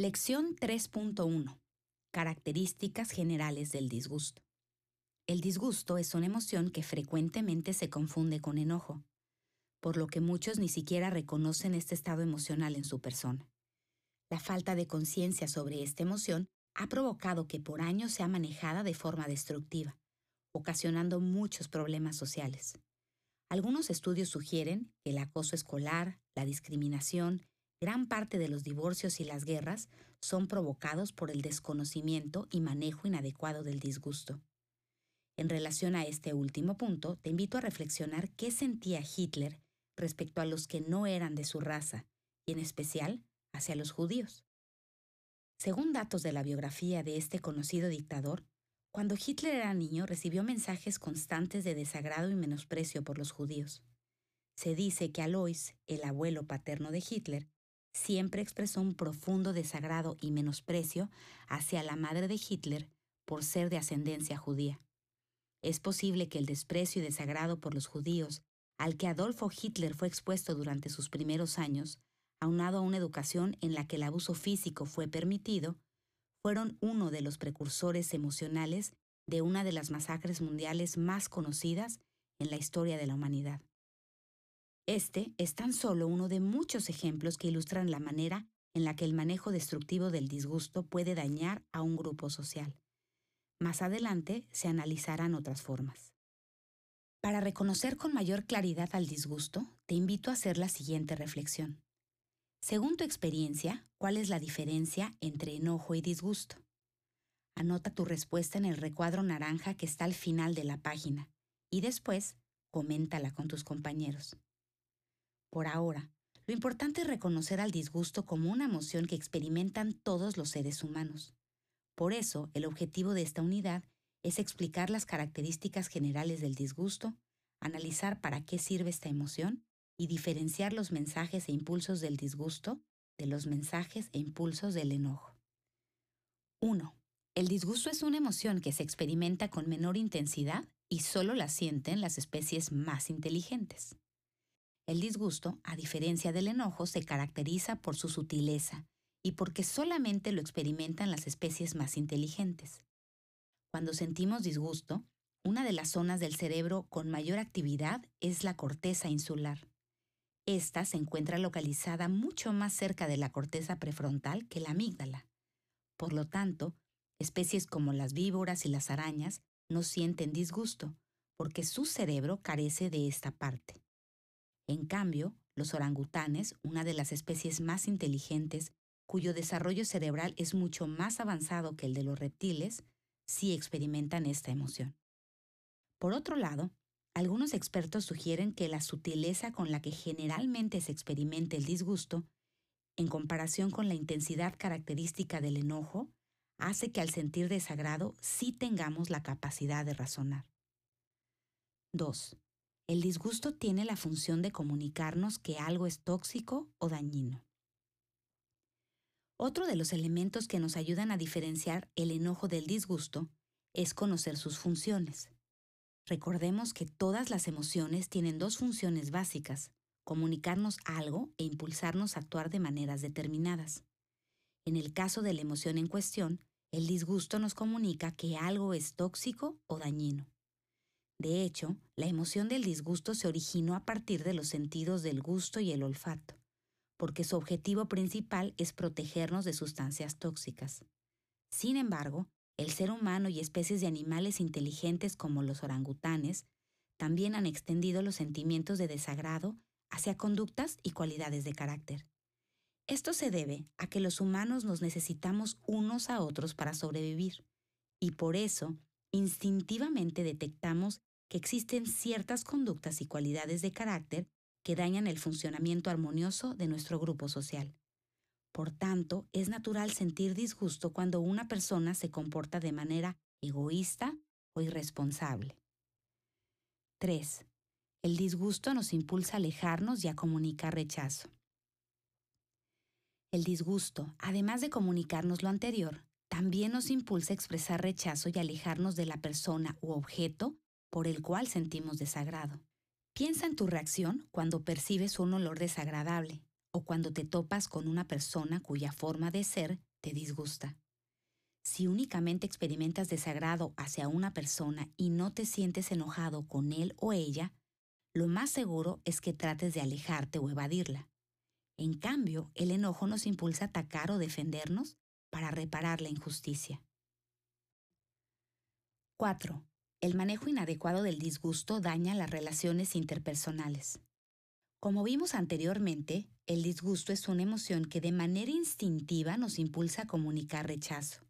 Lección 3.1. Características generales del disgusto. El disgusto es una emoción que frecuentemente se confunde con enojo, por lo que muchos ni siquiera reconocen este estado emocional en su persona. La falta de conciencia sobre esta emoción ha provocado que por años sea manejada de forma destructiva, ocasionando muchos problemas sociales. Algunos estudios sugieren que el acoso escolar, la discriminación, gran parte de los divorcios y las guerras son provocados por el desconocimiento y manejo inadecuado del disgusto. En relación a este último punto, te invito a reflexionar qué sentía Hitler respecto a los que no eran de su raza, y en especial hacia los judíos. Según datos de la biografía de este conocido dictador, cuando Hitler era niño recibió mensajes constantes de desagrado y menosprecio por los judíos. Se dice que Alois, el abuelo paterno de Hitler, siempre expresó un profundo desagrado y menosprecio hacia la madre de Hitler por ser de ascendencia judía. Es posible que el desprecio y desagrado por los judíos al que Adolfo Hitler fue expuesto durante sus primeros años, aunado a una educación en la que el abuso físico fue permitido, fueron uno de los precursores emocionales de una de las masacres mundiales más conocidas en la historia de la humanidad. Este es tan solo uno de muchos ejemplos que ilustran la manera en la que el manejo destructivo del disgusto puede dañar a un grupo social. Más adelante se analizarán otras formas. Para reconocer con mayor claridad al disgusto, te invito a hacer la siguiente reflexión. Según tu experiencia, ¿cuál es la diferencia entre enojo y disgusto? Anota tu respuesta en el recuadro naranja que está al final de la página y después coméntala con tus compañeros. Por ahora, lo importante es reconocer al disgusto como una emoción que experimentan todos los seres humanos. Por eso, el objetivo de esta unidad es explicar las características generales del disgusto, analizar para qué sirve esta emoción y diferenciar los mensajes e impulsos del disgusto de los mensajes e impulsos del enojo. 1. El disgusto es una emoción que se experimenta con menor intensidad y solo la sienten las especies más inteligentes. El disgusto, a diferencia del enojo, se caracteriza por su sutileza y porque solamente lo experimentan las especies más inteligentes. Cuando sentimos disgusto, una de las zonas del cerebro con mayor actividad es la corteza insular. Esta se encuentra localizada mucho más cerca de la corteza prefrontal que la amígdala. Por lo tanto, especies como las víboras y las arañas no sienten disgusto, porque su cerebro carece de esta parte. En cambio, los orangutanes, una de las especies más inteligentes, cuyo desarrollo cerebral es mucho más avanzado que el de los reptiles, sí experimentan esta emoción. Por otro lado, algunos expertos sugieren que la sutileza con la que generalmente se experimenta el disgusto, en comparación con la intensidad característica del enojo, hace que al sentir desagrado sí tengamos la capacidad de razonar. 2. El disgusto tiene la función de comunicarnos que algo es tóxico o dañino. Otro de los elementos que nos ayudan a diferenciar el enojo del disgusto es conocer sus funciones. Recordemos que todas las emociones tienen dos funciones básicas, comunicarnos algo e impulsarnos a actuar de maneras determinadas. En el caso de la emoción en cuestión, el disgusto nos comunica que algo es tóxico o dañino. De hecho, la emoción del disgusto se originó a partir de los sentidos del gusto y el olfato, porque su objetivo principal es protegernos de sustancias tóxicas. Sin embargo, el ser humano y especies de animales inteligentes como los orangutanes también han extendido los sentimientos de desagrado hacia conductas y cualidades de carácter. Esto se debe a que los humanos nos necesitamos unos a otros para sobrevivir, y por eso instintivamente detectamos que existen ciertas conductas y cualidades de carácter que dañan el funcionamiento armonioso de nuestro grupo social. Por tanto, es natural sentir disgusto cuando una persona se comporta de manera egoísta o irresponsable. 3. El disgusto nos impulsa a alejarnos y a comunicar rechazo. El disgusto, además de comunicarnos lo anterior, también nos impulsa a expresar rechazo y alejarnos de la persona u objeto por el cual sentimos desagrado. Piensa en tu reacción cuando percibes un olor desagradable o cuando te topas con una persona cuya forma de ser te disgusta. Si únicamente experimentas desagrado hacia una persona y no te sientes enojado con él o ella, lo más seguro es que trates de alejarte o evadirla. En cambio, el enojo nos impulsa a atacar o defendernos para reparar la injusticia. 4. El manejo inadecuado del disgusto daña las relaciones interpersonales. Como vimos anteriormente, el disgusto es una emoción que de manera instintiva nos impulsa a comunicar rechazo.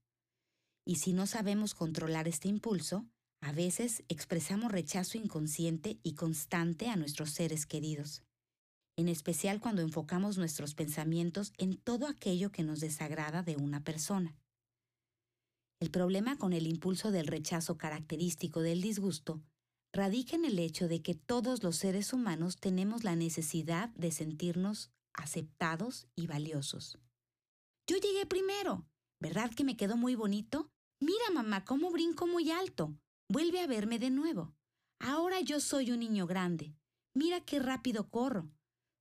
Y si no sabemos controlar este impulso, a veces expresamos rechazo inconsciente y constante a nuestros seres queridos, en especial cuando enfocamos nuestros pensamientos en todo aquello que nos desagrada de una persona. El problema con el impulso del rechazo característico del disgusto radica en el hecho de que todos los seres humanos tenemos la necesidad de sentirnos aceptados y valiosos. Yo llegué primero, ¿verdad que me quedó muy bonito? Mira, mamá, cómo brinco muy alto. Vuelve a verme de nuevo. Ahora yo soy un niño grande. Mira qué rápido corro.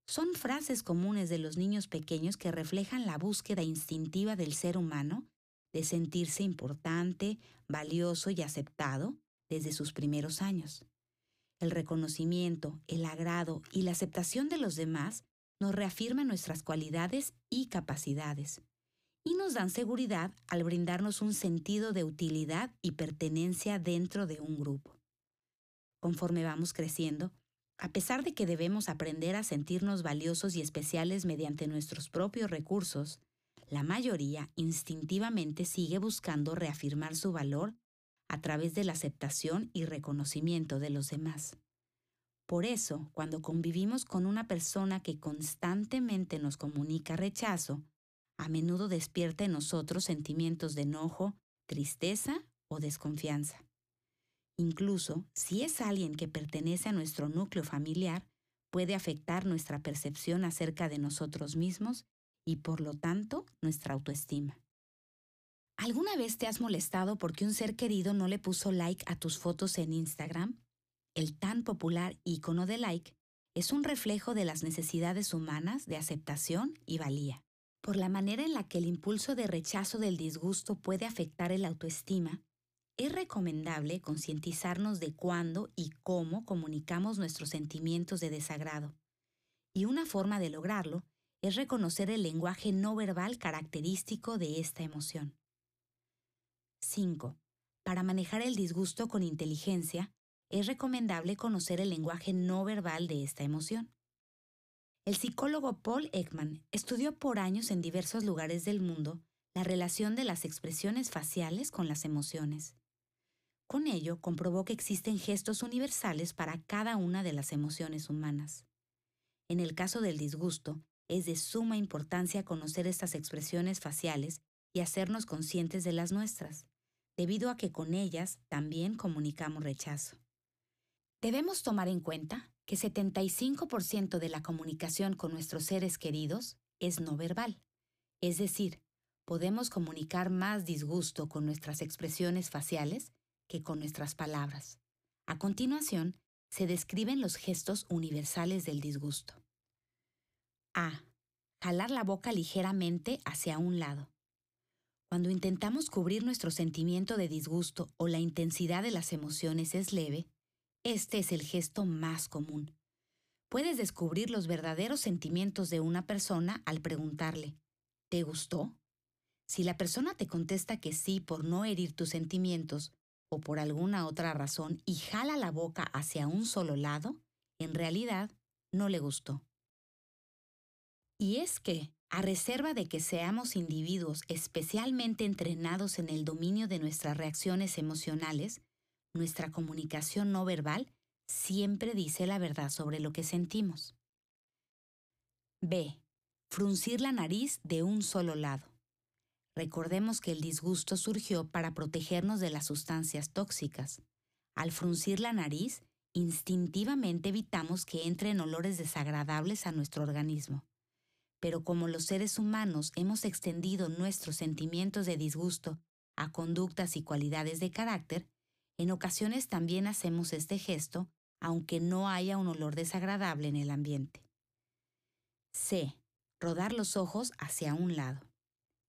Son frases comunes de los niños pequeños que reflejan la búsqueda instintiva del ser humano de sentirse importante, valioso y aceptado desde sus primeros años. El reconocimiento, el agrado y la aceptación de los demás nos reafirman nuestras cualidades y capacidades y nos dan seguridad al brindarnos un sentido de utilidad y pertenencia dentro de un grupo. Conforme vamos creciendo, a pesar de que debemos aprender a sentirnos valiosos y especiales mediante nuestros propios recursos, la mayoría instintivamente sigue buscando reafirmar su valor a través de la aceptación y reconocimiento de los demás. Por eso, cuando convivimos con una persona que constantemente nos comunica rechazo, a menudo despierta en nosotros sentimientos de enojo, tristeza o desconfianza. Incluso si es alguien que pertenece a nuestro núcleo familiar, puede afectar nuestra percepción acerca de nosotros mismos y por lo tanto nuestra autoestima. ¿Alguna vez te has molestado porque un ser querido no le puso like a tus fotos en Instagram? el tan popular icono de like, es un reflejo de las necesidades humanas de aceptación y valía. Por la manera en la que el impulso de rechazo del disgusto puede afectar el autoestima, es recomendable concientizarnos de cuándo y cómo comunicamos nuestros sentimientos de desagrado. Y una forma de lograrlo es reconocer el lenguaje no verbal característico de esta emoción. 5. Para manejar el disgusto con inteligencia, es recomendable conocer el lenguaje no verbal de esta emoción. El psicólogo Paul Ekman estudió por años en diversos lugares del mundo la relación de las expresiones faciales con las emociones. Con ello comprobó que existen gestos universales para cada una de las emociones humanas. En el caso del disgusto, es de suma importancia conocer estas expresiones faciales y hacernos conscientes de las nuestras, debido a que con ellas también comunicamos rechazo. Debemos tomar en cuenta que 75% de la comunicación con nuestros seres queridos es no verbal, es decir, podemos comunicar más disgusto con nuestras expresiones faciales que con nuestras palabras. A continuación, se describen los gestos universales del disgusto. A. Jalar la boca ligeramente hacia un lado. Cuando intentamos cubrir nuestro sentimiento de disgusto o la intensidad de las emociones es leve, este es el gesto más común. Puedes descubrir los verdaderos sentimientos de una persona al preguntarle, ¿te gustó? Si la persona te contesta que sí por no herir tus sentimientos o por alguna otra razón y jala la boca hacia un solo lado, en realidad no le gustó. Y es que, a reserva de que seamos individuos especialmente entrenados en el dominio de nuestras reacciones emocionales, nuestra comunicación no verbal siempre dice la verdad sobre lo que sentimos. B. Fruncir la nariz de un solo lado. Recordemos que el disgusto surgió para protegernos de las sustancias tóxicas. Al fruncir la nariz, instintivamente evitamos que entren olores desagradables a nuestro organismo. Pero como los seres humanos hemos extendido nuestros sentimientos de disgusto a conductas y cualidades de carácter, en ocasiones también hacemos este gesto, aunque no haya un olor desagradable en el ambiente. C. Rodar los ojos hacia un lado.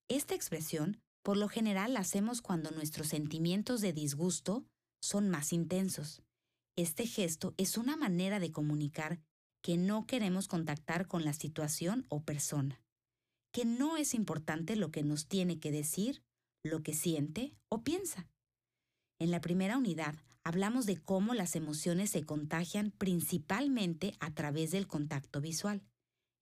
Esta expresión por lo general la hacemos cuando nuestros sentimientos de disgusto son más intensos. Este gesto es una manera de comunicar que no queremos contactar con la situación o persona, que no es importante lo que nos tiene que decir, lo que siente o piensa. En la primera unidad hablamos de cómo las emociones se contagian principalmente a través del contacto visual,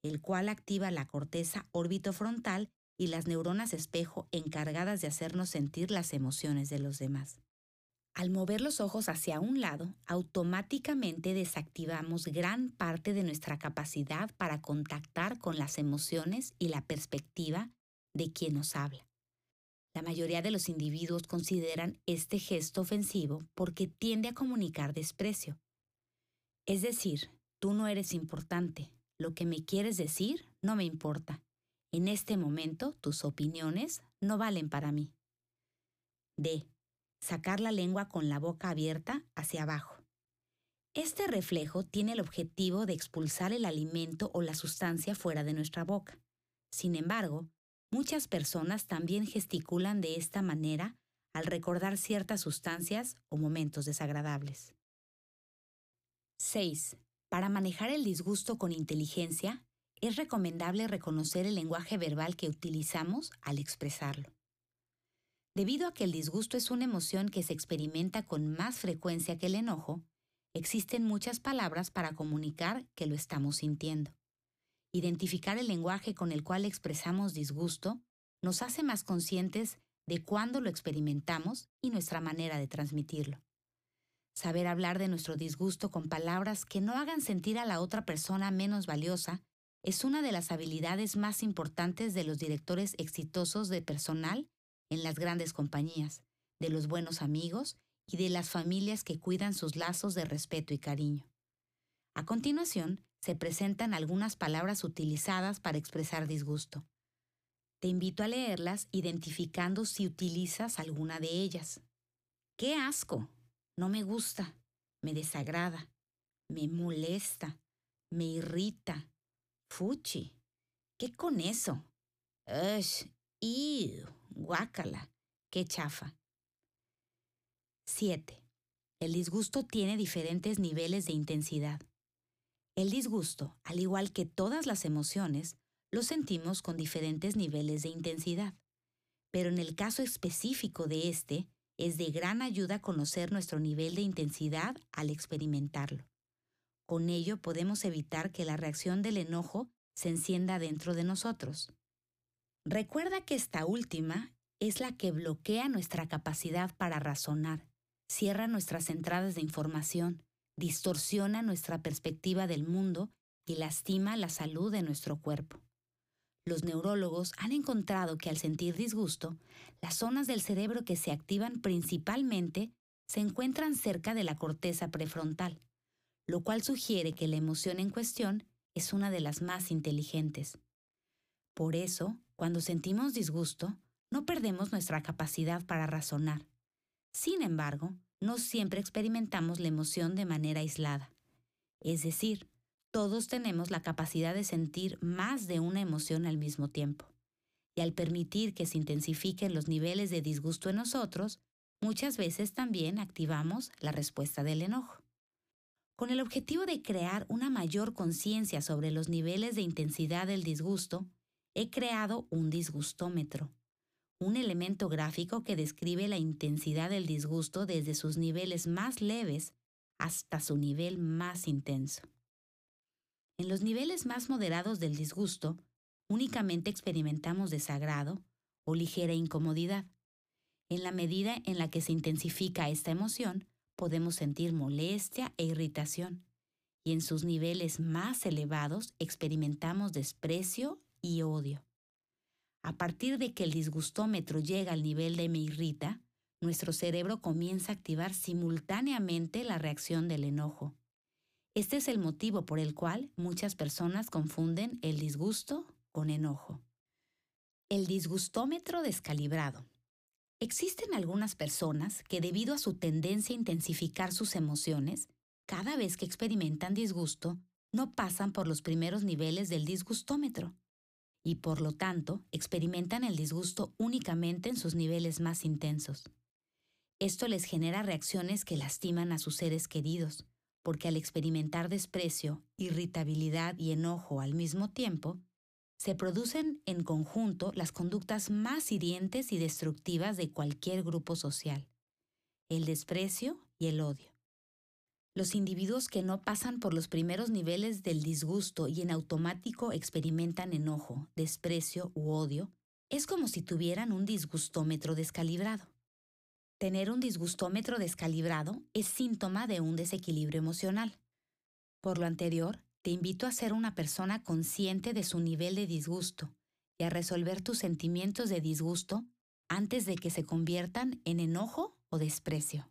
el cual activa la corteza orbitofrontal y las neuronas espejo encargadas de hacernos sentir las emociones de los demás. Al mover los ojos hacia un lado, automáticamente desactivamos gran parte de nuestra capacidad para contactar con las emociones y la perspectiva de quien nos habla. La mayoría de los individuos consideran este gesto ofensivo porque tiende a comunicar desprecio. Es decir, tú no eres importante, lo que me quieres decir no me importa. En este momento tus opiniones no valen para mí. D. Sacar la lengua con la boca abierta hacia abajo. Este reflejo tiene el objetivo de expulsar el alimento o la sustancia fuera de nuestra boca. Sin embargo, muchas personas también gesticulan de esta manera al recordar ciertas sustancias o momentos desagradables. 6. Para manejar el disgusto con inteligencia, es recomendable reconocer el lenguaje verbal que utilizamos al expresarlo. Debido a que el disgusto es una emoción que se experimenta con más frecuencia que el enojo, existen muchas palabras para comunicar que lo estamos sintiendo. Identificar el lenguaje con el cual expresamos disgusto nos hace más conscientes de cuándo lo experimentamos y nuestra manera de transmitirlo. Saber hablar de nuestro disgusto con palabras que no hagan sentir a la otra persona menos valiosa es una de las habilidades más importantes de los directores exitosos de personal en las grandes compañías, de los buenos amigos y de las familias que cuidan sus lazos de respeto y cariño. A continuación, se presentan algunas palabras utilizadas para expresar disgusto. Te invito a leerlas identificando si utilizas alguna de ellas. ¡Qué asco! No me gusta, me desagrada, me molesta, me irrita, Fuchi. ¿Qué con eso? Ush, ¡Ew! Guácala, qué chafa. 7. El disgusto tiene diferentes niveles de intensidad. El disgusto, al igual que todas las emociones, lo sentimos con diferentes niveles de intensidad. Pero en el caso específico de este, es de gran ayuda conocer nuestro nivel de intensidad al experimentarlo. Con ello podemos evitar que la reacción del enojo se encienda dentro de nosotros. Recuerda que esta última es la que bloquea nuestra capacidad para razonar, cierra nuestras entradas de información, distorsiona nuestra perspectiva del mundo y lastima la salud de nuestro cuerpo. Los neurólogos han encontrado que al sentir disgusto, las zonas del cerebro que se activan principalmente se encuentran cerca de la corteza prefrontal, lo cual sugiere que la emoción en cuestión es una de las más inteligentes. Por eso, cuando sentimos disgusto, no perdemos nuestra capacidad para razonar. Sin embargo, no siempre experimentamos la emoción de manera aislada. Es decir, todos tenemos la capacidad de sentir más de una emoción al mismo tiempo. Y al permitir que se intensifiquen los niveles de disgusto en nosotros, muchas veces también activamos la respuesta del enojo. Con el objetivo de crear una mayor conciencia sobre los niveles de intensidad del disgusto, he creado un disgustómetro, un elemento gráfico que describe la intensidad del disgusto desde sus niveles más leves hasta su nivel más intenso. En los niveles más moderados del disgusto, únicamente experimentamos desagrado o ligera incomodidad. En la medida en la que se intensifica esta emoción, podemos sentir molestia e irritación, y en sus niveles más elevados experimentamos desprecio y odio. A partir de que el disgustómetro llega al nivel de me irrita, nuestro cerebro comienza a activar simultáneamente la reacción del enojo. Este es el motivo por el cual muchas personas confunden el disgusto con enojo. El disgustómetro descalibrado. Existen algunas personas que debido a su tendencia a intensificar sus emociones, cada vez que experimentan disgusto, no pasan por los primeros niveles del disgustómetro. Y por lo tanto experimentan el disgusto únicamente en sus niveles más intensos. Esto les genera reacciones que lastiman a sus seres queridos, porque al experimentar desprecio, irritabilidad y enojo al mismo tiempo, se producen en conjunto las conductas más hirientes y destructivas de cualquier grupo social, el desprecio y el odio. Los individuos que no pasan por los primeros niveles del disgusto y en automático experimentan enojo, desprecio u odio, es como si tuvieran un disgustómetro descalibrado. Tener un disgustómetro descalibrado es síntoma de un desequilibrio emocional. Por lo anterior, te invito a ser una persona consciente de su nivel de disgusto y a resolver tus sentimientos de disgusto antes de que se conviertan en enojo o desprecio.